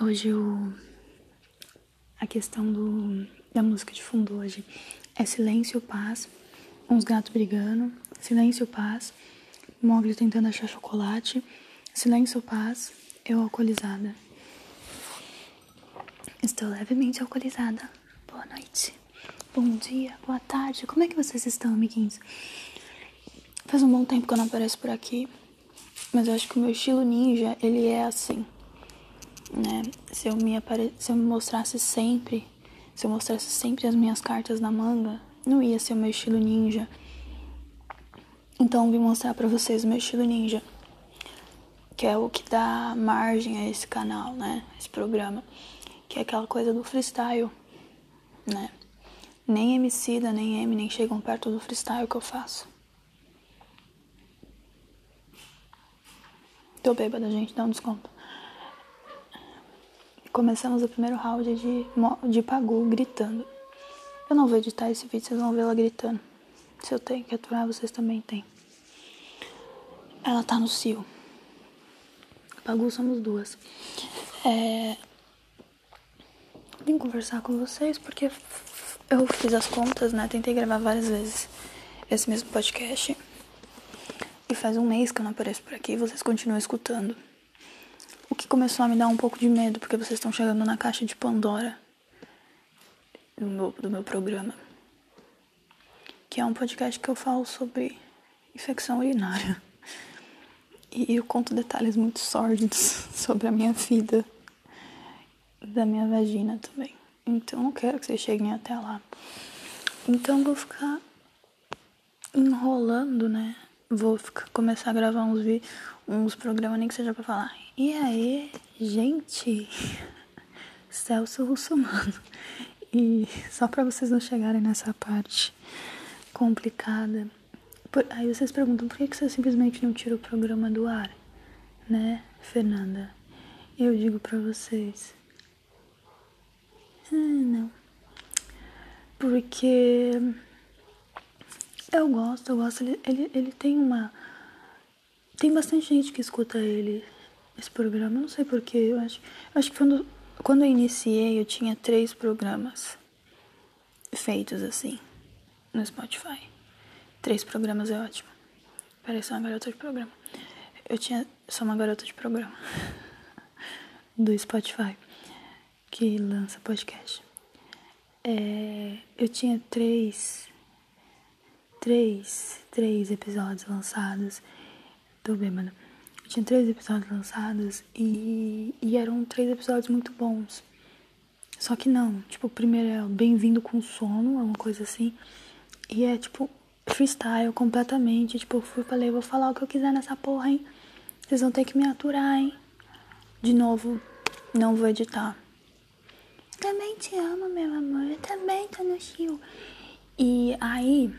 Hoje o a questão do da música de fundo hoje é silêncio, paz, uns gatos brigando, silêncio, paz, Mogli tentando achar chocolate, silêncio, paz, eu alcoolizada. Estou levemente alcoolizada. Boa noite. Bom dia, boa tarde. Como é que vocês estão, amiguinhos? Faz um bom tempo que eu não apareço por aqui, mas eu acho que o meu estilo ninja, ele é assim, né? Se eu me apare... se eu me mostrasse sempre, se eu mostrasse sempre as minhas cartas na manga, não ia ser o meu estilo ninja. Então eu vim mostrar para vocês o meu estilo ninja, que é o que dá margem a esse canal, né? Esse programa, que é aquela coisa do freestyle, né? Nem MC da nem M nem chegam perto do freestyle que eu faço. Tô bêbada, gente, dá um desconto. Começamos o primeiro round de, de Pagu gritando. Eu não vou editar esse vídeo, vocês vão ver ela gritando. Se eu tenho que aturar, vocês também têm. Ela tá no cio. Pagu somos duas. É... Vim conversar com vocês porque eu fiz as contas, né? Tentei gravar várias vezes esse mesmo podcast. E faz um mês que eu não apareço por aqui vocês continuam escutando. Que começou a me dar um pouco de medo, porque vocês estão chegando na caixa de Pandora do meu, do meu programa. Que é um podcast que eu falo sobre infecção urinária. E eu conto detalhes muito sórdidos sobre a minha vida, da minha vagina também. Então não quero que vocês cheguem até lá. Então vou ficar enrolando, né? Vou ficar, começar a gravar uns, uns programas, nem que seja pra falar. E aí, gente? Celso Russomano. E só pra vocês não chegarem nessa parte complicada. Por, aí vocês perguntam por que, que você simplesmente não tira o programa do ar, né, Fernanda? Eu digo pra vocês. Ah, não. Porque eu gosto, eu gosto. Ele, ele, ele tem uma. Tem bastante gente que escuta ele, esse programa. Eu não sei porquê. Eu acho, eu acho que quando, quando eu iniciei, eu tinha três programas feitos assim no Spotify. Três programas é ótimo. Parece uma garota de programa. Eu tinha. Sou uma garota de programa. Do Spotify. Que lança podcast. É, eu tinha três três, três episódios lançados. Tô bêbada. Tinha três episódios lançados e, e eram três episódios muito bons. Só que não, tipo, o primeiro é Bem-vindo com Sono, é uma coisa assim. E é tipo freestyle completamente. Tipo, eu fui falei, vou falar o que eu quiser nessa porra, hein? Vocês vão ter que me aturar, hein? De novo, não vou editar. Também te amo, meu amor. Eu também tô no chill. E aí,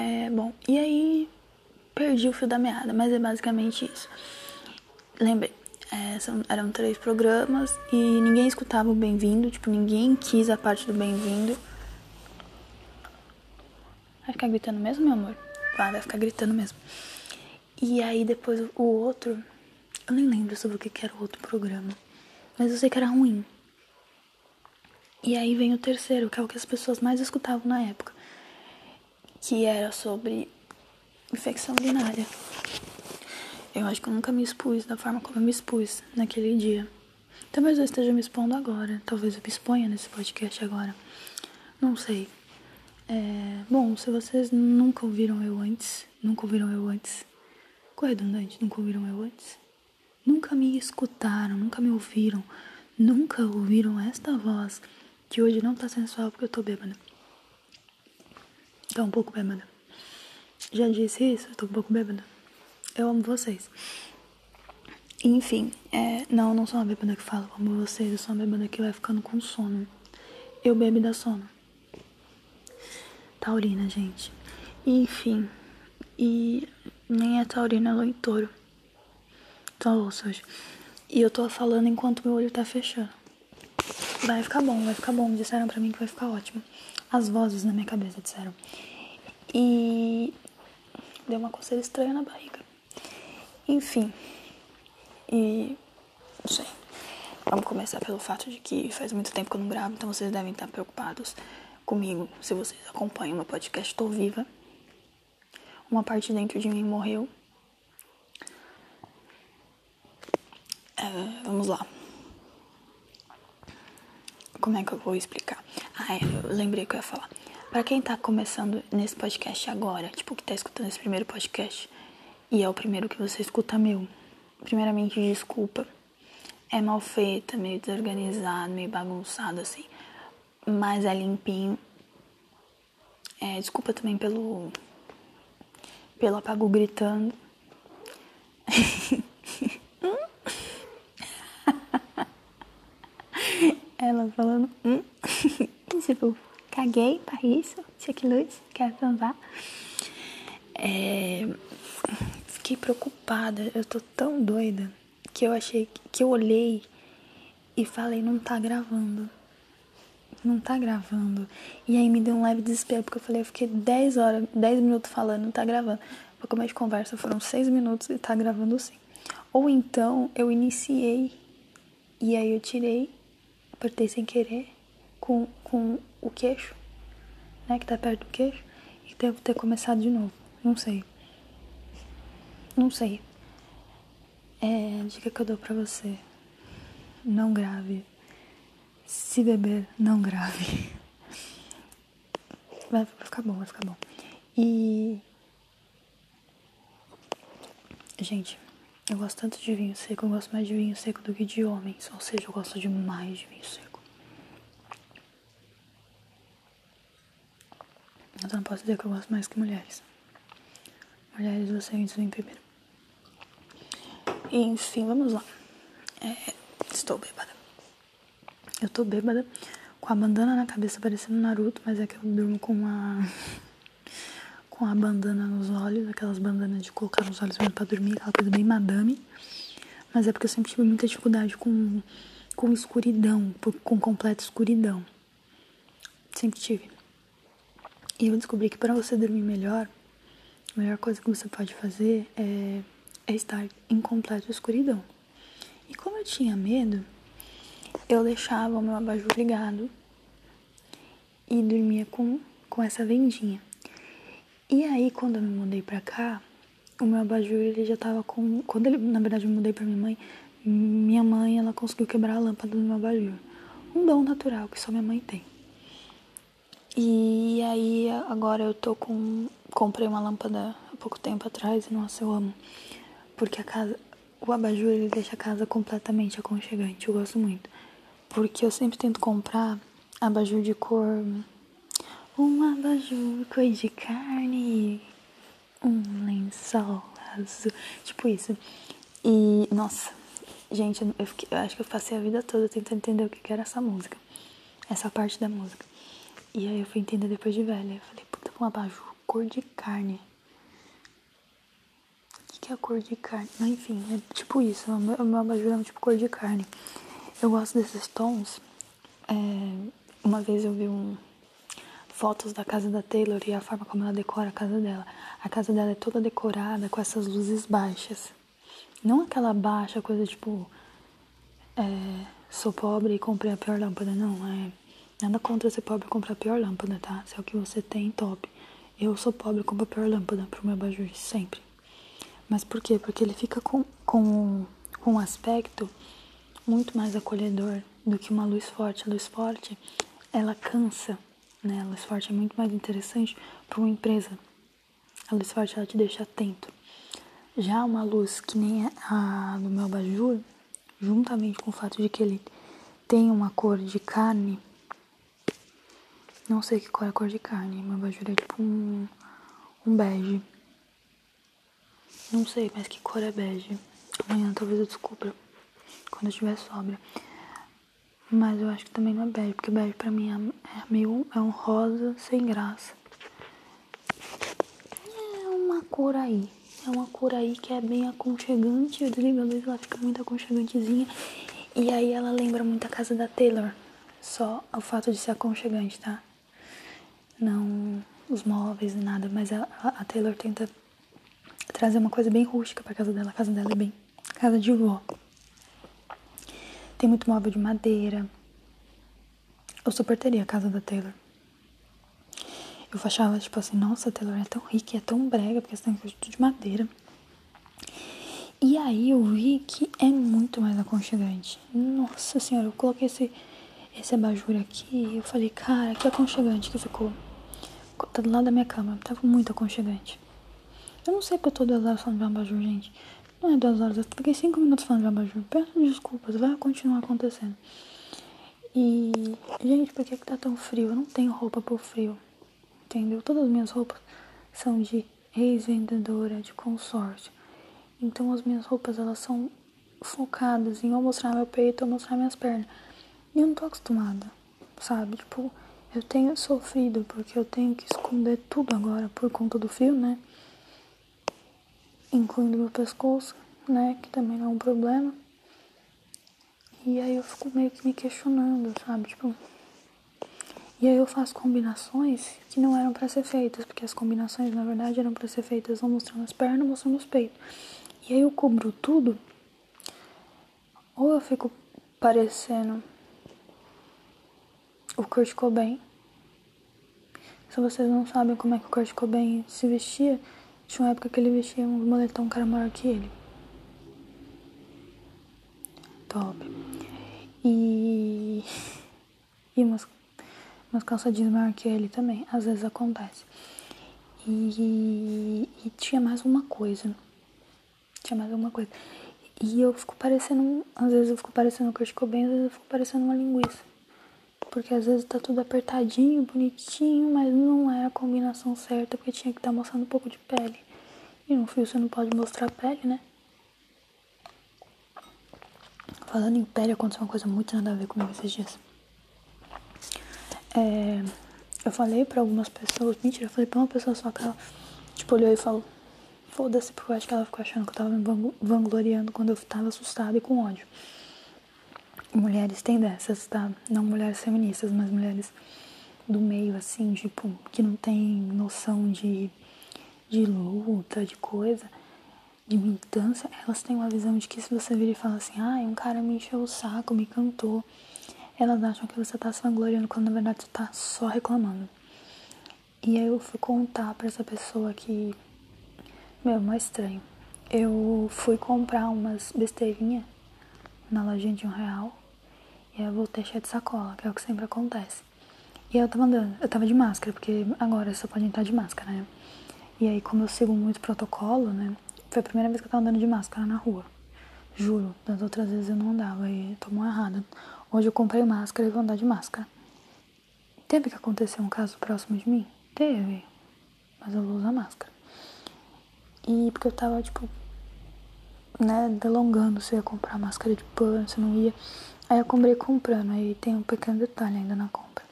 é, bom, e aí perdi o fio da meada, mas é basicamente isso. Lembrei, é, são, eram três programas e ninguém escutava o bem-vindo, tipo, ninguém quis a parte do bem-vindo. Vai ficar gritando mesmo, meu amor? Vai, vai ficar gritando mesmo. E aí depois o outro, eu nem lembro sobre o que era o outro programa, mas eu sei que era ruim. E aí vem o terceiro, que é o que as pessoas mais escutavam na época que era sobre infecção urinária. Eu acho que eu nunca me expus da forma como eu me expus naquele dia. Talvez eu esteja me expondo agora. Talvez eu me exponha nesse podcast agora. Não sei. É... Bom, se vocês nunca ouviram eu antes, nunca ouviram eu antes, redundante, nunca ouviram eu antes, nunca me escutaram, nunca me ouviram, nunca ouviram esta voz que hoje não tá sensual porque eu tô bêbada. Tô um pouco bêbada. Já disse isso? Tô um pouco bêbada. Eu amo vocês. Enfim, é, não, não sou uma bêbada que fala, eu amo vocês. Eu sou uma bêbada que vai ficando com sono. Eu bebo e sono. Taurina, gente. Enfim. E nem é taurina, é loitouro. Tô osso hoje. E eu tô falando enquanto meu olho tá fechando. Vai ficar bom, vai ficar bom. Disseram pra mim que vai ficar ótimo as vozes na minha cabeça disseram. E deu uma coceira estranha na barriga. Enfim. E não sei. Vamos começar pelo fato de que faz muito tempo que eu não gravo, então vocês devem estar preocupados comigo. Se vocês acompanham meu podcast, estou viva. Uma parte dentro de mim morreu. É, vamos lá. Como é que eu vou explicar? Ah, é, eu lembrei que eu ia falar. Para quem tá começando nesse podcast agora, tipo, que tá escutando esse primeiro podcast, e é o primeiro que você escuta meu, primeiramente, desculpa. É mal feita, meio desorganizado, meio bagunçado, assim. Mas é limpinho. É, desculpa também pelo. pelo apago gritando. Ela falando. Hum? tipo caguei para isso, check luz, quero transar. É, fiquei preocupada, eu tô tão doida que eu achei que eu olhei e falei, não tá gravando. Não tá gravando. E aí me deu um leve desespero, porque eu falei, eu fiquei 10 horas, 10 minutos falando, não tá gravando. Pra começo de conversa foram 6 minutos e tá gravando sim. Ou então eu iniciei e aí eu tirei, apertei sem querer com, com o queixo, né, que tá perto do queixo, e devo ter começado de novo. Não sei. Não sei. É, dica que eu dou pra você. Não grave. Se beber, não grave. Vai ficar bom, vai ficar bom. E. Gente, eu gosto tanto de vinho seco, eu gosto mais de vinho seco do que de homens. Ou seja, eu gosto demais de vinho seco. Mas eu não posso dizer que eu gosto mais que mulheres. Mulheres, vocês vêm primeiro. Enfim, vamos lá. É, estou bêbada. Eu tô bêbada com a bandana na cabeça parecendo Naruto, mas é que eu durmo com uma. Com a bandana nos olhos, aquelas bandanas de colocar nos olhos mesmo pra dormir, aquela coisa bem madame. Mas é porque eu sempre tive muita dificuldade com, com escuridão, com completa escuridão. Sempre tive. E eu descobri que para você dormir melhor, a melhor coisa que você pode fazer é, é estar em completa escuridão. E como eu tinha medo, eu deixava o meu abajur ligado e dormia com, com essa vendinha. E aí, quando eu me mudei pra cá, o meu abajur ele já tava com. Quando ele, na verdade, eu mudei pra minha mãe, minha mãe ela conseguiu quebrar a lâmpada do meu abajur. Um dom natural que só minha mãe tem. E aí agora eu tô com. Comprei uma lâmpada há pouco tempo atrás e nossa, eu amo. Porque a casa. O abajur ele deixa a casa completamente aconchegante. Eu gosto muito. Porque eu sempre tento comprar abajur de cor. Um abajur cor de carne. Um lençol azul. Tipo isso. E, nossa, gente, eu, fiquei, eu acho que eu passei a vida toda tentando entender o que era essa música. Essa parte da música. E aí eu fui entender depois de velha. Eu falei, puta, um abajur cor de carne. O que, é cor de carne? Mas enfim, é tipo isso. O meu, o meu abajur é um tipo cor de carne. Eu gosto desses tons. É, uma vez eu vi um, fotos da casa da Taylor e a forma como ela decora a casa dela. A casa dela é toda decorada com essas luzes baixas. Não aquela baixa coisa tipo. É, sou pobre e comprei a pior lâmpada, não. É Nada contra ser pobre e comprar a pior lâmpada, tá? Se é o que você tem, top. Eu sou pobre e compro a pior lâmpada pro meu abajur, sempre. Mas por quê? Porque ele fica com, com, um aspecto muito mais acolhedor do que uma luz forte. A luz forte, ela cansa, né? A luz forte é muito mais interessante para uma empresa. A luz forte, ela te deixa atento. Já uma luz que nem a do meu abajur, juntamente com o fato de que ele tem uma cor de carne, não sei que cor é a cor de carne. Meu abajur é tipo um, um bege. Não sei, mas que cor é bege. Amanhã talvez eu descubra. Quando eu sobra. Mas eu acho que também não é bege, porque bege pra mim é, é meio. é um rosa sem graça. É uma cor aí. É uma cor aí que é bem aconchegante. Eu desligo a luz, ela fica muito aconchegantezinha. E aí ela lembra muito a casa da Taylor. Só o fato de ser aconchegante, tá? não os móveis e nada, mas a, a Taylor tenta trazer uma coisa bem rústica pra casa dela. A casa dela é bem casa de vó. Tem muito móvel de madeira. Eu super teria a casa da Taylor. Eu achava, tipo assim, nossa, a Taylor é tão rica, é tão brega, porque você tem tudo de madeira. E aí eu vi que é muito mais aconchegante. Nossa senhora, eu coloquei esse, esse abajur aqui e eu falei, cara, que aconchegante que ficou. Tá do lado da minha cama, tava muito aconchegante. Eu não sei porque eu tô duas horas falando de abajur, gente. Não é duas horas, eu fiquei cinco minutos falando de abajur. Peço desculpas, vai continuar acontecendo. E, gente, por que, que tá tão frio? Eu não tenho roupa pro frio. Entendeu? Todas as minhas roupas são de ex-vendedora, de consórcio. Então as minhas roupas, elas são focadas em ou mostrar meu peito ou mostrar minhas pernas. E eu não tô acostumada, sabe? Tipo, eu tenho sofrido porque eu tenho que esconder tudo agora por conta do frio, né? Incluindo meu pescoço, né? Que também não é um problema. E aí eu fico meio que me questionando, sabe? Tipo. E aí eu faço combinações que não eram para ser feitas, porque as combinações na verdade eram para ser feitas ou mostrando as pernas ou mostrando os peitos. E aí eu cubro tudo, ou eu fico parecendo o Kurt Cobain. Se vocês não sabem como é que o Kurt Cobain se vestia, tinha uma época que ele vestia um moletom cara maior que ele. Top. E. E umas, umas calças jeans maior que ele também. Às vezes acontece. E, e tinha mais uma coisa. Tinha mais alguma coisa. E eu fico parecendo. Às vezes eu fico parecendo o Kurt Cobain, às vezes eu fico parecendo uma linguiça. Porque às vezes tá tudo apertadinho, bonitinho, mas não é a combinação certa, porque tinha que estar tá mostrando um pouco de pele. E no fio você não pode mostrar pele, né? Falando em pele, aconteceu uma coisa muito nada a ver comigo esses dias. É, eu falei pra algumas pessoas, mentira, eu falei pra uma pessoa só que ela, tipo, olhou e falou, foda-se, porque eu acho que ela ficou achando que eu tava me vangloriando quando eu tava assustada e com ódio. Mulheres têm dessas, tá? Não mulheres feministas, mas mulheres do meio, assim, tipo, que não tem noção de, de luta, de coisa de militância, elas têm uma visão de que se você vir e falar assim, ah, um cara me encheu o saco, me cantou, elas acham que você tá se vangloriando quando na verdade você tá só reclamando. E aí eu fui contar pra essa pessoa que, meu, é estranho. Eu fui comprar umas besteirinhas na lojinha de um real e aí eu voltei cheia de sacola, que é o que sempre acontece. E aí eu tava andando, eu tava de máscara, porque agora você pode entrar de máscara, né? E aí, como eu sigo muito protocolo, né? Foi a primeira vez que eu tava andando de máscara na rua. Juro, das outras vezes eu não andava e tomou errada. Hoje eu comprei máscara e vou andar de máscara. Teve que acontecer um caso próximo de mim? Teve. Mas eu vou usar máscara. E porque eu tava, tipo, né, delongando se eu ia comprar máscara de pano, se não ia. Aí eu comprei comprando, aí tem um pequeno detalhe ainda na compra.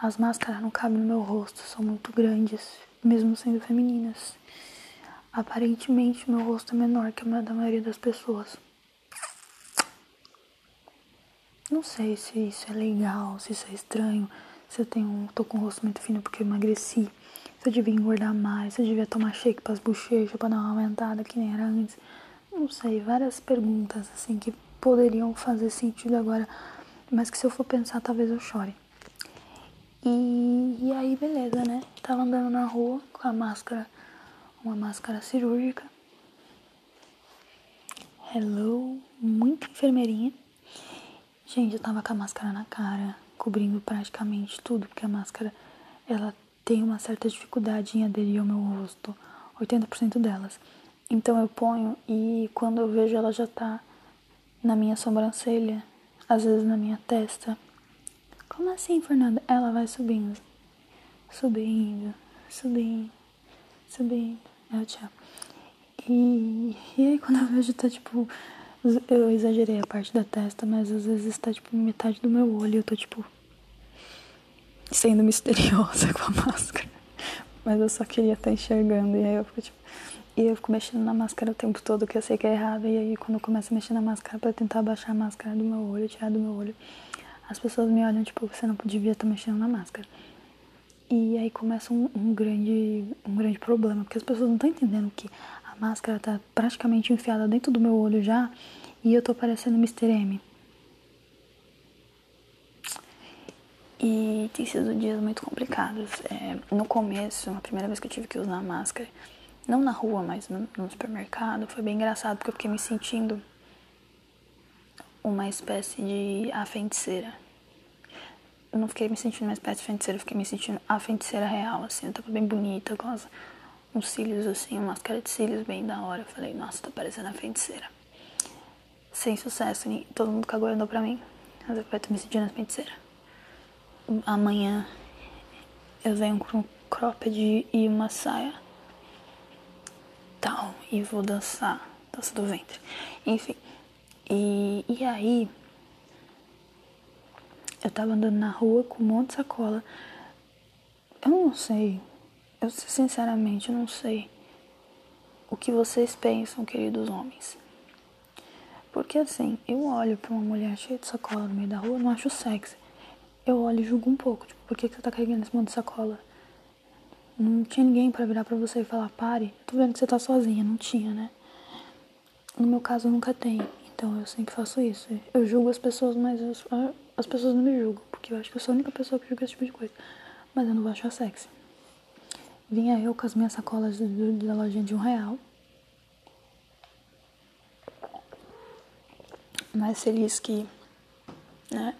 As máscaras não cabem no meu rosto, são muito grandes, mesmo sendo femininas. Aparentemente, meu rosto é menor que a da maioria das pessoas. Não sei se isso é legal, se isso é estranho, se eu tenho, tô com o rosto muito fino porque eu emagreci, se eu devia engordar mais, se eu devia tomar shake para as bochechas para dar uma aumentada que nem era antes. Não sei, várias perguntas assim que poderiam fazer sentido agora, mas que se eu for pensar talvez eu chore. E, e aí beleza, né? Tava andando na rua com a máscara uma máscara cirúrgica. Hello, muito enfermeirinha. Gente, eu tava com a máscara na cara, cobrindo praticamente tudo, porque a máscara ela tem uma certa dificuldade em aderir ao meu rosto, 80% delas. Então eu ponho e quando eu vejo ela já tá na minha sobrancelha, às vezes na minha testa. Como assim, Fernanda? Ela vai subindo, subindo, subindo, subindo. Eu te amo. E, e aí quando eu vejo tá tipo. Eu exagerei a parte da testa, mas às vezes tá tipo metade do meu olho. Eu tô tipo. sendo misteriosa com a máscara. Mas eu só queria estar tá enxergando. E aí eu fico tipo. E eu fico mexendo na máscara o tempo todo, que eu sei que é errado. E aí quando eu começo a mexer na máscara pra tentar abaixar a máscara do meu olho, tirar do meu olho, as pessoas me olham tipo, você não devia estar tá mexendo na máscara. E aí começa um, um, grande, um grande problema, porque as pessoas não estão entendendo que a A máscara tá praticamente enfiada dentro do meu olho já e eu tô parecendo Mr. M. E tem sido dias muito complicados. É, no começo, a primeira vez que eu tive que usar máscara, não na rua, mas no, supermercado, foi bem engraçado porque eu fiquei me sentindo uma espécie de a feiticeira. Eu não fiquei me sentindo uma espécie de feiticeira, eu fiquei me sentindo a feiticeira real, assim. Eu tava bem bonita, com as, uns cílios assim, uma máscara de cílios bem da hora. Eu falei, nossa, tá parecendo a feiticeira. Sem sucesso, todo mundo cagou e andou pra mim. Mas eu tô me sentindo a feiticeira. Amanhã eu venho com um cropped e uma saia tal e vou dançar dança do ventre enfim e, e aí eu tava andando na rua com um monte de sacola eu não sei eu sinceramente não sei o que vocês pensam queridos homens porque assim eu olho para uma mulher cheia de sacola no meio da rua não acho sexy eu olho e julgo um pouco. Tipo, por que, que você tá carregando esse monte de sacola? Não tinha ninguém para virar para você e falar, pare. Tô vendo que você tá sozinha. Não tinha, né? No meu caso, nunca tem. Então eu sempre faço isso. Eu julgo as pessoas, mas as, as pessoas não me julgam. Porque eu acho que eu sou a única pessoa que julga esse tipo de coisa. Mas eu não vou achar sexy. Vinha eu com as minhas sacolas da lojinha de um real. Mais feliz que, né?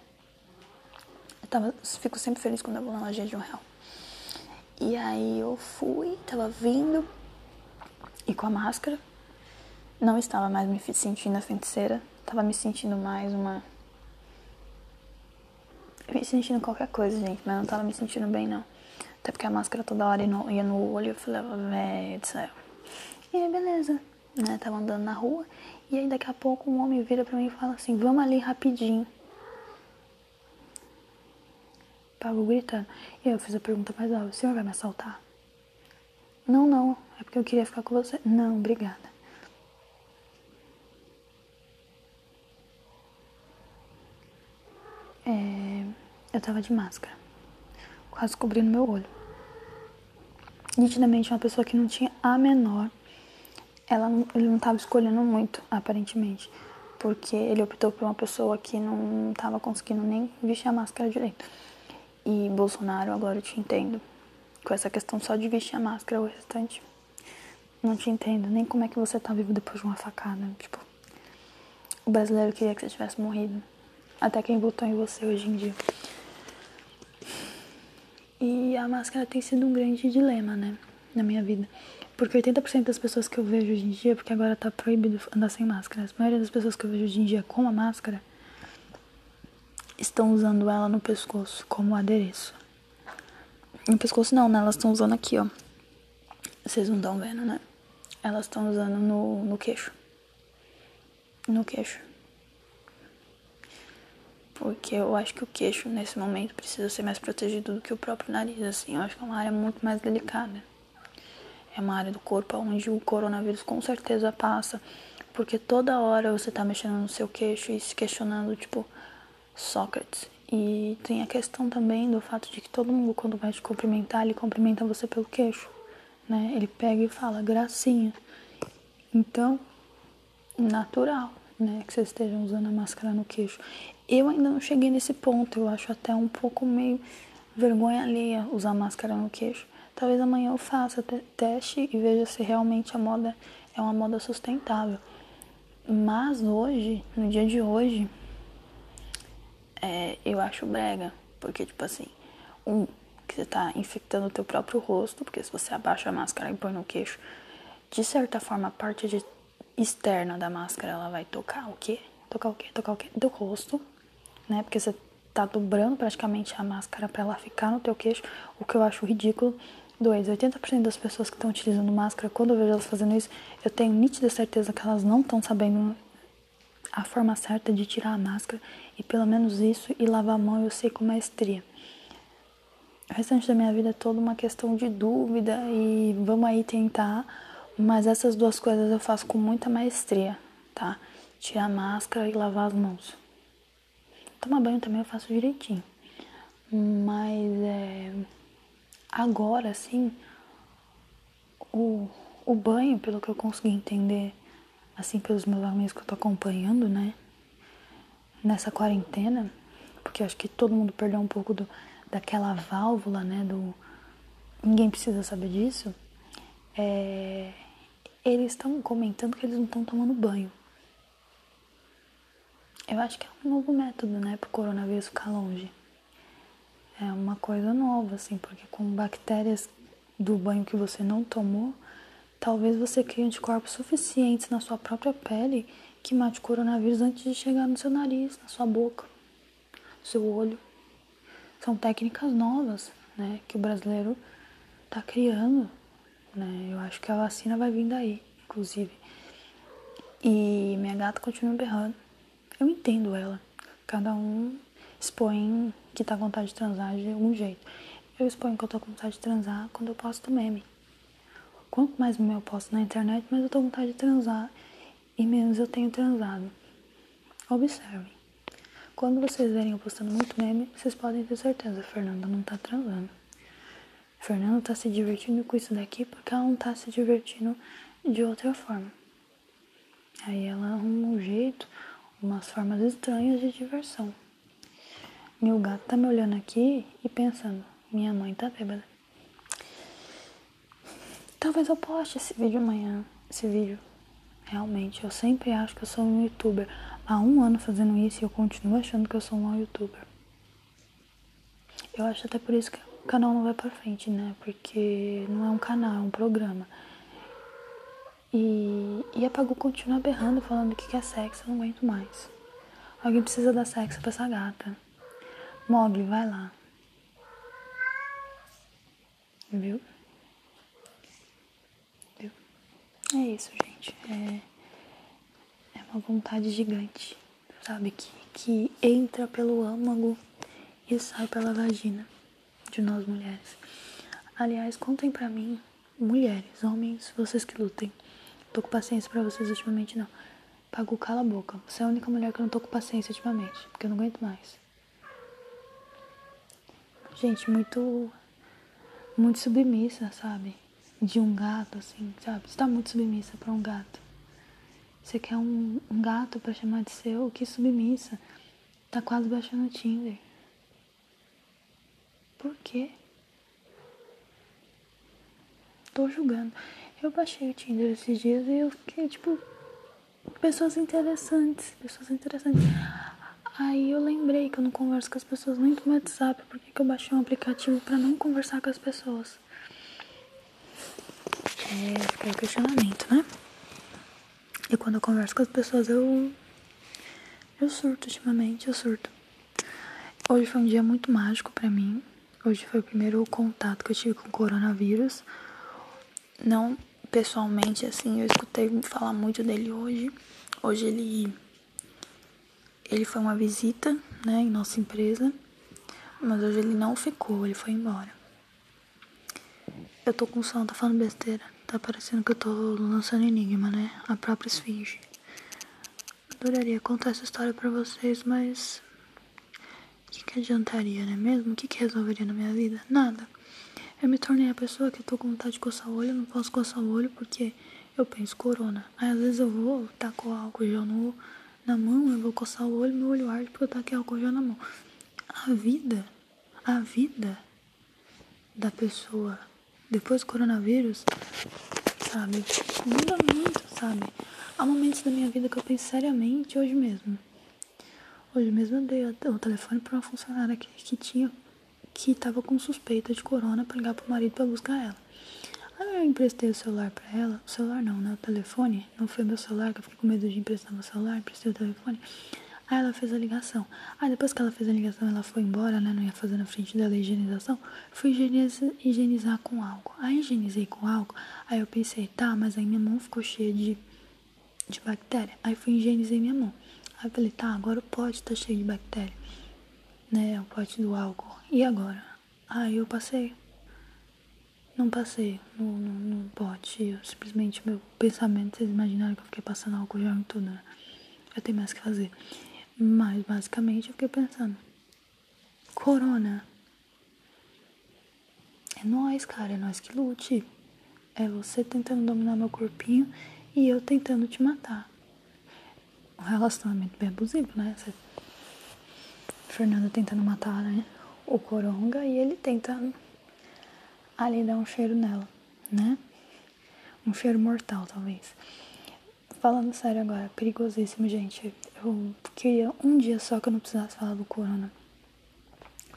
tava, fico sempre feliz quando eu vou na loja de um real. E aí eu fui, tava vindo e com a máscara. Não estava mais me sentindo a feiticeira, tava me sentindo mais uma. Me sentindo qualquer coisa, gente, mas não tava me sentindo bem, não. Até porque a máscara toda hora ia no olho, eu falei, velho do céu. E aí, beleza, né? Tava andando na rua, e aí daqui a pouco um homem vira pra mim e fala assim: vamos ali rapidinho. Tava gritando. E eu fiz a pergunta mais alta: o senhor vai me assaltar? Não, não. É porque eu queria ficar com você. Não, obrigada. É, eu tava de máscara, quase cobrindo meu olho. Nitidamente, uma pessoa que não tinha a menor. Ela ele não tava escolhendo muito, aparentemente, porque ele optou por uma pessoa que não tava conseguindo nem vestir a máscara direito. E Bolsonaro, agora eu te entendo. Com essa questão só de vestir a máscara, o restante. Não te entendo. Nem como é que você tá vivo depois de uma facada. Tipo, o brasileiro queria que você tivesse morrido. Até quem votou em você hoje em dia. E a máscara tem sido um grande dilema, né? Na minha vida. Porque 80% das pessoas que eu vejo hoje em dia, porque agora tá proibido andar sem máscara, a maioria das pessoas que eu vejo hoje em dia com a máscara estão usando ela no pescoço como adereço. No pescoço não, né? Elas estão usando aqui, ó. Vocês não estão vendo, né? Elas estão usando no, no queixo. No queixo. Porque eu acho que o queixo, nesse momento, precisa ser mais protegido do que o próprio nariz, assim. Eu acho que é uma área muito mais delicada. É uma área do corpo onde o coronavírus com certeza passa. Porque toda hora você tá mexendo no seu queixo e se questionando, tipo, Sócrates. E tem a questão também do fato de que todo mundo, quando vai te cumprimentar, ele cumprimenta você pelo queixo, né? Ele pega e fala gracinha. Então, natural, né, que vocês estejam usando a máscara no queixo. Eu ainda não cheguei nesse ponto, eu acho até um pouco meio vergonha alheia usar máscara no queixo. Talvez amanhã eu faça teste e veja se realmente a moda é uma moda sustentável. Mas hoje, no dia de hoje, é, eu acho brega, porque, tipo assim, um, que você tá infectando o teu próprio rosto, porque se você abaixa a máscara e põe no queixo, de certa forma, a parte de, externa da máscara, ela vai tocar o quê? Tocar o quê? Tocar o quê? Do rosto, né? Porque você tá dobrando praticamente a máscara para ela ficar no teu queixo, o que eu acho ridículo. Dois, 80% das pessoas que estão utilizando máscara, quando eu vejo elas fazendo isso, eu tenho nítida certeza que elas não estão sabendo a forma certa de tirar a máscara e pelo menos isso e lavar a mão eu sei com maestria. O restante da minha vida é toda uma questão de dúvida e vamos aí tentar, mas essas duas coisas eu faço com muita maestria, tá? Tirar a máscara e lavar as mãos. Tomar banho também eu faço direitinho. Mas é, agora sim, o, o banho, pelo que eu consegui entender, assim, pelos meus amigos que eu tô acompanhando, né? Nessa quarentena, porque acho que todo mundo perdeu um pouco do, daquela válvula, né? Do ninguém precisa saber disso. É, eles estão comentando que eles não estão tomando banho. Eu acho que é um novo método, né, para o coronavírus ficar longe. É uma coisa nova, assim, porque com bactérias do banho que você não tomou, talvez você crie anticorpos suficientes na sua própria pele que mate o coronavírus antes de chegar no seu nariz, na sua boca, no seu olho. São técnicas novas, né, que o brasileiro está criando, né? Eu acho que a vacina vai vir daí, inclusive. E minha gata continua berrando. Eu entendo ela. Cada um expõe que tá com vontade de transar de algum jeito. Eu exponho que eu tô com vontade de transar quando eu posto meme. Quanto mais meme eu posto na internet, mais eu tô com vontade de transar e menos eu tenho transado. Observem. Quando vocês verem eu postando muito meme, vocês podem ter certeza, Fernanda não tá transando. Fernanda tá se divertindo com isso daqui porque ela não tá se divertindo de outra forma. Aí ela arruma um jeito, umas formas estranhas de diversão. Meu gato tá me olhando aqui e pensando, minha mãe tá bêbada. Talvez eu poste esse vídeo amanhã, esse vídeo. Realmente, eu sempre acho que eu sou um youtuber. Há um ano fazendo isso e eu continuo achando que eu sou um youtuber. Eu acho até por isso que o canal não vai pra frente, né? Porque não é um canal, é um programa. E, e a Pagu continua berrando, falando que quer sexo, eu não aguento mais. Alguém precisa dar sexo pra essa gata. Mogli, vai lá. Viu? Viu? É isso, gente. É, é uma vontade gigante, sabe? Que, que entra pelo âmago e sai pela vagina de nós mulheres. Aliás, contem pra mim, mulheres, homens, vocês que lutem. Tô com paciência pra vocês ultimamente, não. Pago cala a boca. Você é a única mulher que eu não tô com paciência ultimamente, porque eu não aguento mais. Gente, muito muito submissa, sabe? De um gato, assim, sabe? Você tá muito submissa pra um gato. Você quer um, um gato para chamar de seu? Que submissa. Tá quase baixando o Tinder. Por quê? Tô julgando. Eu baixei o Tinder esses dias e eu fiquei, tipo, pessoas interessantes. Pessoas interessantes. Aí eu lembrei que eu não converso com as pessoas nem no WhatsApp, porque que eu baixei um aplicativo para não conversar com as pessoas. É, fica o questionamento, né? E quando eu converso com as pessoas, eu. Eu surto ultimamente, eu surto. Hoje foi um dia muito mágico para mim. Hoje foi o primeiro contato que eu tive com o coronavírus. Não pessoalmente, assim, eu escutei falar muito dele hoje. Hoje ele ele foi uma visita, né, em nossa empresa, mas hoje ele não ficou, ele foi embora. Eu tô com sono, tá falando besteira. Tá parecendo que eu tô lançando enigma, né? A própria esfinge. Adoraria contar essa história pra vocês, mas. O que, que adiantaria, né mesmo? O que, que resolveria na minha vida? Nada. Eu me tornei a pessoa que tô com vontade de coçar o olho, eu não posso coçar o olho porque eu penso corona. Aí às vezes eu vou, taco álcool gel no na mão, eu vou coçar o olho, meu olho arde porque eu tô aqui álcool gel na mão. A vida, a vida da pessoa depois do coronavírus, sabe, muda muito, sabe? Há momentos da minha vida que eu penso seriamente hoje mesmo. Hoje mesmo eu dei o telefone para uma funcionária que, que tinha que tava com suspeita de corona para ligar pro marido para buscar ela. Aí eu emprestei o celular pra ela. O celular não, né? O telefone. Não foi meu celular, que eu fiquei com medo de emprestar meu celular. Emprestei o telefone. Aí ela fez a ligação. Aí depois que ela fez a ligação, ela foi embora, né? Não ia fazer na frente dela a higienização. Fui higienizar, com álcool. Aí higienizei com álcool. Aí eu pensei, tá, mas aí minha mão ficou cheia de, de bactéria. Aí fui higienizei minha mão. Aí eu falei, tá, agora o pote tá cheio de bactéria. Né? O pote do álcool. E agora? Aí eu passei não passei no, no, no pote. Eu, simplesmente meu pensamento, vocês imaginaram que eu fiquei passando álcool gel em tudo, né? Eu tenho mais que fazer. Mas basicamente eu fiquei pensando. Corona. É nós, cara, é nós que lute. É você tentando dominar meu corpinho e eu tentando te matar. Um relacionamento bem abusivo, né? Você... Fernanda tentando matar, né? O coronga e ele tentando ali dar um cheiro nela, né? Um cheiro mortal, talvez. Falando sério agora, perigosíssimo, gente. Eu queria um dia só que eu não precisasse falar do corona.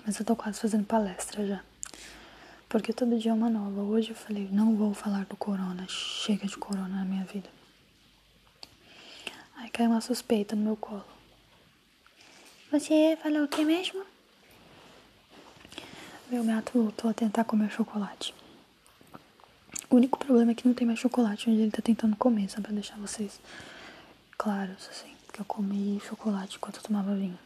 Mas eu tô quase fazendo palestra já. Porque todo dia é uma nova. Hoje eu falei, não vou falar do corona. Chega de corona na minha vida. Aí caiu uma suspeita no meu colo. Você falou o que mesmo? Meu gato voltou a tentar comer chocolate. O único problema é que não tem mais chocolate onde ele tá tentando comer, só pra deixar vocês claros, assim. Porque eu comi chocolate enquanto eu tomava vinho.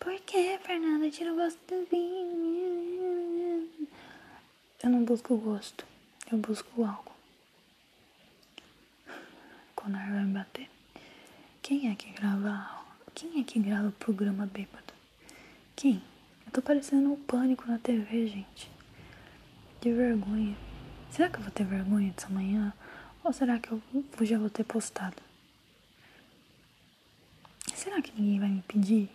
Por que, Fernanda? Tira o gosto do vinho. Eu não busco o gosto. Eu busco o álcool. A vai me bater. Quem é que grava? Quem é que grava o programa bêbado? Quem? Eu tô parecendo um pânico na TV, gente. De vergonha. Será que eu vou ter vergonha dessa manhã? Ou será que eu já vou ter postado? Será que ninguém vai me pedir?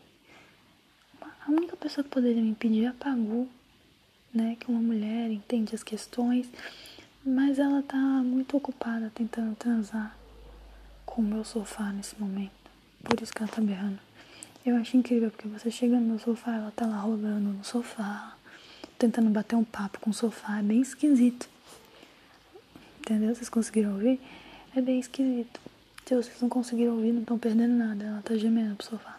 A única pessoa que poderia me pedir é a Pagu, né? Que é uma mulher, entende as questões, mas ela tá muito ocupada tentando transar com o meu sofá nesse momento. Por isso que ela tá berrando. Eu acho incrível, porque você chega no meu sofá, ela tá lá rolando no sofá, tentando bater um papo com o sofá. É bem esquisito. Entendeu? Vocês conseguiram ouvir? É bem esquisito. Se vocês não conseguiram ouvir, não estão perdendo nada. Ela tá gemendo pro sofá.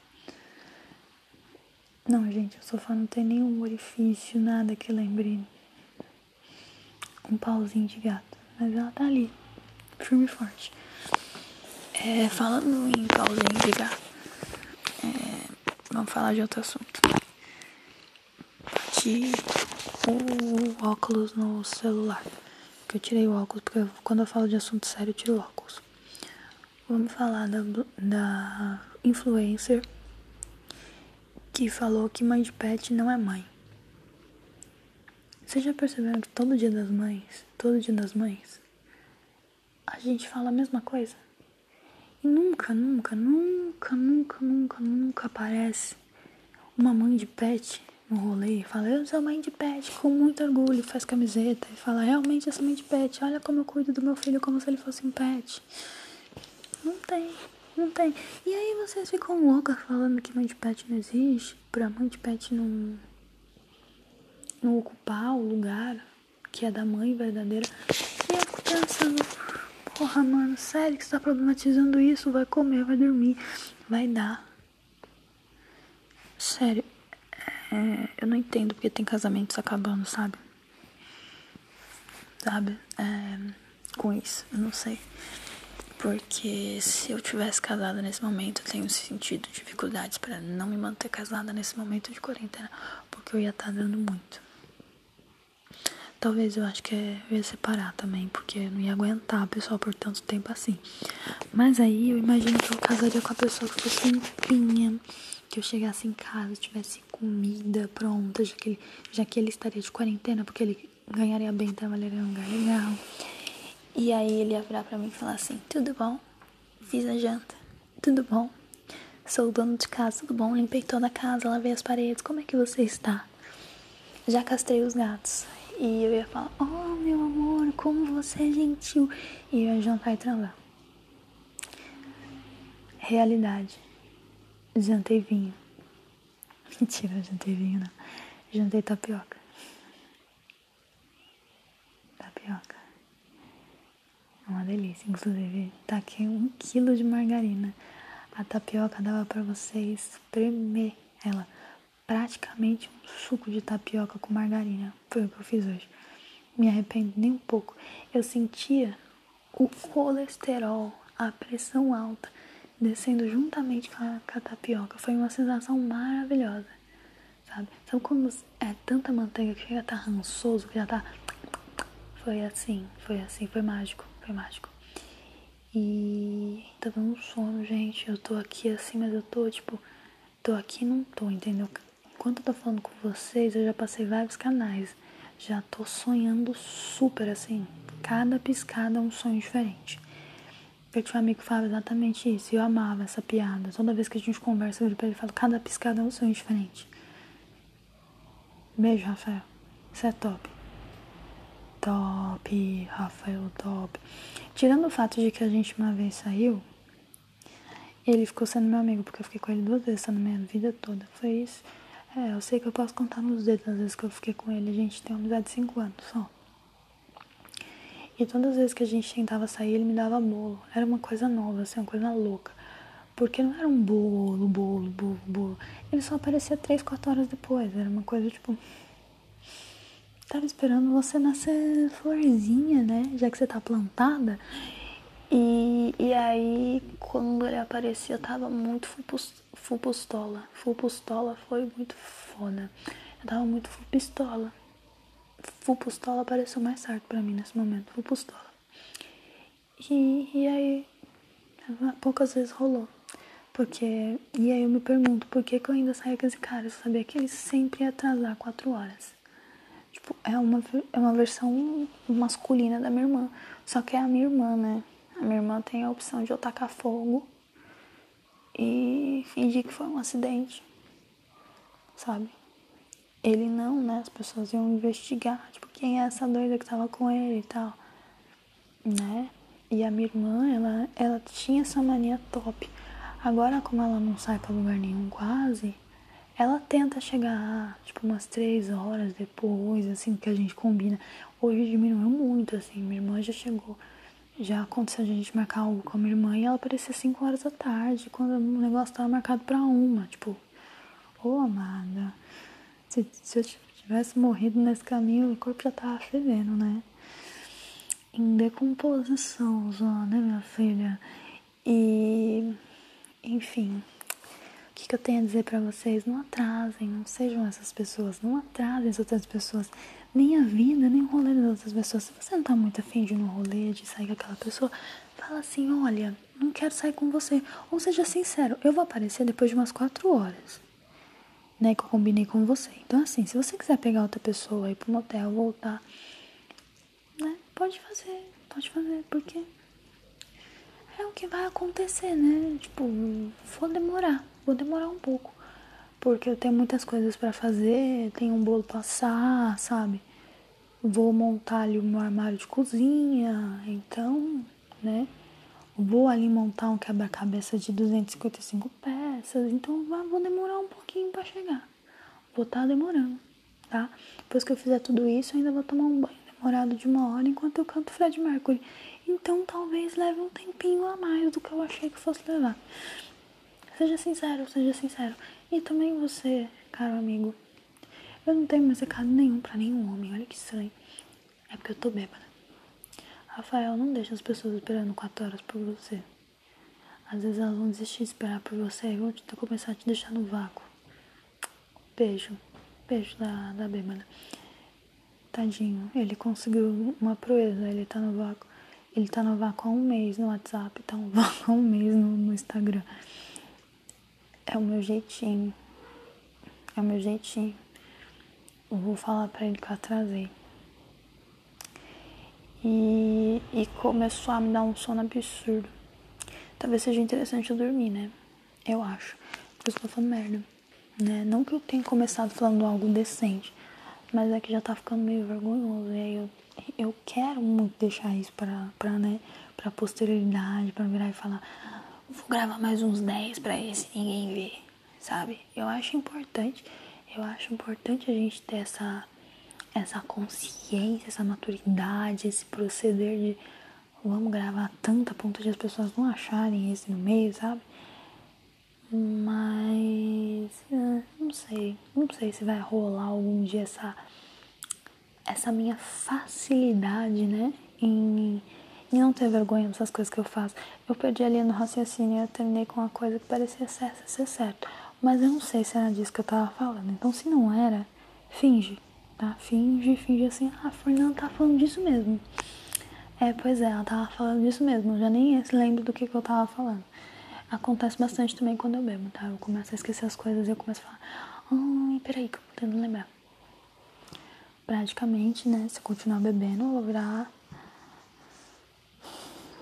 Não, gente, o sofá não tem nenhum orifício, nada que lembre um pauzinho de gato. Mas ela tá ali, firme e forte. É, falando em pauzinho de gato, é, vamos falar de outro assunto. Bati o óculos no celular. Que eu tirei o óculos, porque quando eu falo de assunto sério, eu tiro o óculos. Vamos falar da, da influencer que falou que mãe de pet não é mãe. Vocês já perceberam que todo dia das mães, todo dia das mães, a gente fala a mesma coisa? E nunca, nunca, nunca, nunca, nunca, nunca aparece uma mãe de pet no rolê e fala, eu sou mãe de pet, com muito orgulho, faz camiseta e fala, realmente eu sou mãe de pet, olha como eu cuido do meu filho como se ele fosse um pet. Não tem. Não tem. E aí vocês ficam loucas falando que mãe de pet não existe, pra mãe de pet não, não ocupar o lugar que é da mãe verdadeira. E eu fico pensando, porra, mano, sério que você tá problematizando isso? Vai comer, vai dormir, vai dar. Sério, é, eu não entendo porque tem casamentos acabando, sabe? Sabe? É, com isso, eu não sei. Porque se eu tivesse casada nesse momento, eu tenho sentido dificuldades para não me manter casada nesse momento de quarentena, porque eu ia estar tá dando muito. Talvez eu acho que eu ia separar também, porque eu não ia aguentar a pessoa por tanto tempo assim. Mas aí eu imagino que eu casaria com a pessoa que fosse limpinha, que eu chegasse em casa, tivesse comida pronta, já que ele, já que ele estaria de quarentena, porque ele ganharia bem, trabalharia em um lugar legal e aí ele ia virar pra mim e falar assim: Tudo bom? Fiz a janta. Tudo bom? Sou o dono de casa, tudo bom? Limpei toda a casa, lavei as paredes. Como é que você está? Já castrei os gatos. E eu ia falar: Oh, meu amor, como você é gentil. E eu ia jantar e transar. Realidade. Jantei vinho. Mentira, jantei vinho não. Jantei tapioca. Tapioca. É uma delícia. Inclusive, tá aqui um quilo de margarina. A tapioca dava para vocês espremer ela. Praticamente um suco de tapioca com margarina. Foi o que eu fiz hoje. Me arrependo nem um pouco. Eu sentia o colesterol, a pressão alta, descendo juntamente com a, com a tapioca. Foi uma sensação maravilhosa. Sabe? Sabe quando é tanta manteiga que chega a estar tá rançoso, que já tá. Foi assim, foi assim, foi mágico. Foi mágico. E tá dando sono, gente. Eu tô aqui assim, mas eu tô, tipo, tô aqui não tô, entendeu? Enquanto eu tô falando com vocês, eu já passei vários canais. já tô sonhando super assim. Cada piscada é um sonho diferente. Eu tinha um amigo que falava exatamente isso. E eu amava essa piada. Toda vez que a gente conversa, eu viro pra ele e falo: cada piscada é um sonho diferente. Beijo, Rafael. Isso é top. Top, Rafael, top. Tirando o fato de que a gente uma vez saiu, ele ficou sendo meu amigo, porque eu fiquei com ele duas vezes na minha vida toda. Foi isso. É, eu sei que eu posso contar nos dedos as vezes que eu fiquei com ele. A gente tem uma amizade de cinco anos só. E todas as vezes que a gente tentava sair, ele me dava bolo. Era uma coisa nova, assim, uma coisa louca. Porque não era um bolo, bolo, bolo, bolo. Ele só aparecia três, quatro horas depois. Era uma coisa tipo. Tava esperando você nascer florzinha, né? Já que você tá plantada. E, e aí, quando ele aparecia, eu tava muito full pistola. Full pistola foi muito foda. Eu tava muito full pistola. Full pistola apareceu mais tarde pra mim nesse momento. Full pistola. E, e aí, poucas vezes rolou. Porque, e aí eu me pergunto, por que, que eu ainda saía com esse cara? Eu sabia que ele sempre ia atrasar quatro horas. Tipo, é uma, é uma versão masculina da minha irmã. Só que é a minha irmã, né? A minha irmã tem a opção de eu tacar fogo e fingir que foi um acidente, sabe? Ele não, né? As pessoas iam investigar, tipo, quem é essa doida que tava com ele e tal, né? E a minha irmã, ela, ela tinha essa mania top. Agora, como ela não sai pra lugar nenhum quase, ela tenta chegar, tipo, umas três horas depois, assim, que a gente combina. Hoje diminuiu muito, assim, minha irmã já chegou já aconteceu a gente marcar algo com a minha irmã e ela aparecia 5 horas da tarde, quando o negócio tava marcado pra uma. Tipo, ô oh, amada, se, se eu tivesse morrido nesse caminho, o corpo já tava fervendo, né? Em decomposição, só, né, minha filha? E, enfim, o que, que eu tenho a dizer para vocês? Não atrasem, não sejam essas pessoas, não atrasem as outras pessoas nem a vida, nem o rolê das outras pessoas. Se você não tá muito afim de ir no rolê, de sair com aquela pessoa, fala assim: olha, não quero sair com você. Ou seja sincero, eu vou aparecer depois de umas quatro horas, né? Que eu combinei com você. Então, assim, se você quiser pegar outra pessoa, ir pro motel, voltar, né? Pode fazer, pode fazer, porque é o que vai acontecer, né? Tipo, vou demorar, vou demorar um pouco porque eu tenho muitas coisas para fazer, tenho um bolo pra assar, sabe? Vou montar ali o meu armário de cozinha, então, né? Vou ali montar um quebra-cabeça de 255 peças, então vou demorar um pouquinho para chegar. Vou estar tá demorando, tá? Depois que eu fizer tudo isso, ainda vou tomar um banho demorado de uma hora enquanto eu canto Fred Mercury. Então talvez leve um tempinho a mais do que eu achei que fosse levar. Seja sincero, seja sincero. E também você, caro amigo. Eu não tenho mais recado nenhum para nenhum homem, olha que estranho. É porque eu tô bêbada. Rafael, não deixa as pessoas esperando quatro horas por você. Às vezes elas vão desistir de esperar por você e vão te, começar a te deixar no vácuo. Beijo. Beijo da, da bêbada. Tadinho, ele conseguiu uma proeza, ele tá no vácuo. Ele tá no vácuo há um mês no WhatsApp, tá no vácuo há um mês no, no Instagram. É o meu jeitinho. É o meu jeitinho. Eu vou falar pra ele que eu atrasei. E, e começou a me dar um sono absurdo. Talvez seja interessante eu dormir, né? Eu acho. Por isso que eu tô falando merda. Né? Não que eu tenha começado falando algo decente, mas é que já tá ficando meio vergonhoso. E aí eu, eu quero muito deixar isso pra, pra, né, pra posterioridade, pra virar e falar vou gravar mais uns 10 para esse ninguém ver, sabe? Eu acho importante, eu acho importante a gente ter essa essa consciência, essa maturidade, esse proceder de vamos gravar tanto a ponto de as pessoas não acharem esse no meio, sabe? Mas é, não sei, não sei se vai rolar algum dia essa essa minha facilidade, né, em e não ter vergonha dessas coisas que eu faço. Eu perdi ali no raciocínio e eu terminei com uma coisa que parecia ser, ser certo. Mas eu não sei se era disso que eu tava falando. Então, se não era, finge, tá? Finge, finge assim. Ah, Fernanda tá falando disso mesmo. É, pois é, ela tava falando disso mesmo. Eu já nem lembro do que, que eu tava falando. Acontece bastante também quando eu bebo, tá? Eu começo a esquecer as coisas e eu começo a falar. Ai, peraí, que eu tô tentando lembrar. praticamente, né? Se eu continuar bebendo, eu vou virar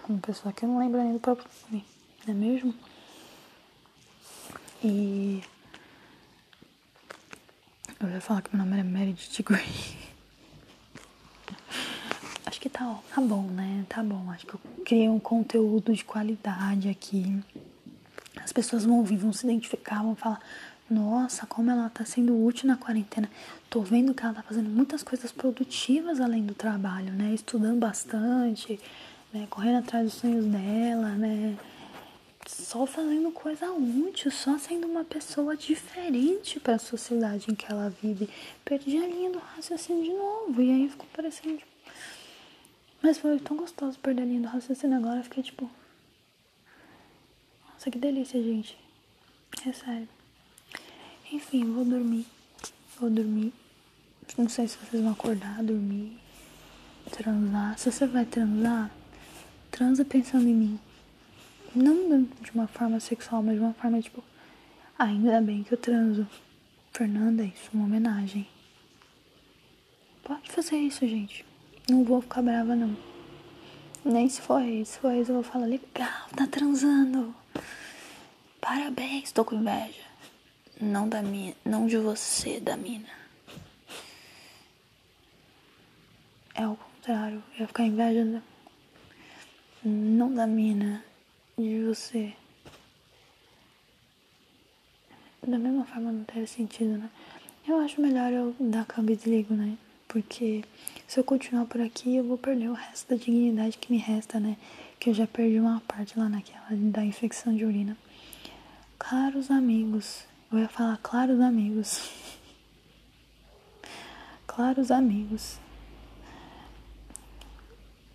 uma pessoa que não lembro nem do próprio nome, não é mesmo? E eu ia falar que meu nome era Meredith Green. Tá, tá bom, né? Tá bom. Acho que eu criei um conteúdo de qualidade aqui. As pessoas vão ouvir, vão se identificar, vão falar: Nossa, como ela tá sendo útil na quarentena. Tô vendo que ela tá fazendo muitas coisas produtivas além do trabalho, né? Estudando bastante, né? Correndo atrás dos sonhos dela, né? Só fazendo coisa útil, só sendo uma pessoa diferente para a sociedade em que ela vive. Perdi a linha do raciocínio de novo. E aí ficou parecendo tipo, mas foi tão gostoso perder a linha do raciocínio agora. Eu fiquei tipo. Nossa, que delícia, gente. É sério. Enfim, vou dormir. Vou dormir. Não sei se vocês vão acordar, dormir, transar. Se você vai transar, transa pensando em mim. Não de uma forma sexual, mas de uma forma tipo. Ainda bem que eu transo. Fernanda, isso é uma homenagem. Pode fazer isso, gente. Não vou ficar brava, não. Nem se for ex. Se for ex, eu vou falar, legal, tá transando. Parabéns, tô com inveja. Não da minha, não de você, da mina. É o contrário. Eu ia ficar inveja da, não da mina, de você. Da mesma forma não teve sentido, né? Eu acho melhor eu dar câmbio e desligo, né? Porque se eu continuar por aqui, eu vou perder o resto da dignidade que me resta, né? Que eu já perdi uma parte lá naquela da infecção de urina. Caros amigos, eu ia falar claros amigos. claros amigos.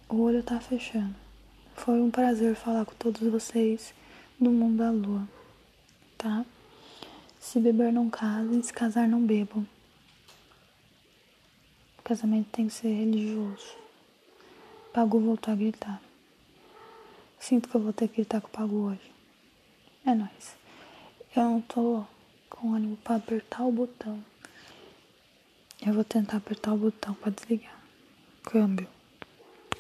O olho tá fechando. Foi um prazer falar com todos vocês do mundo da lua, tá? Se beber não casem, se casar não bebam casamento tem que ser religioso. Pagu voltou a gritar. Sinto que eu vou ter que gritar com o Pagu hoje. É nóis. Eu não tô com ânimo pra apertar o botão. Eu vou tentar apertar o botão pra desligar. Câmbio.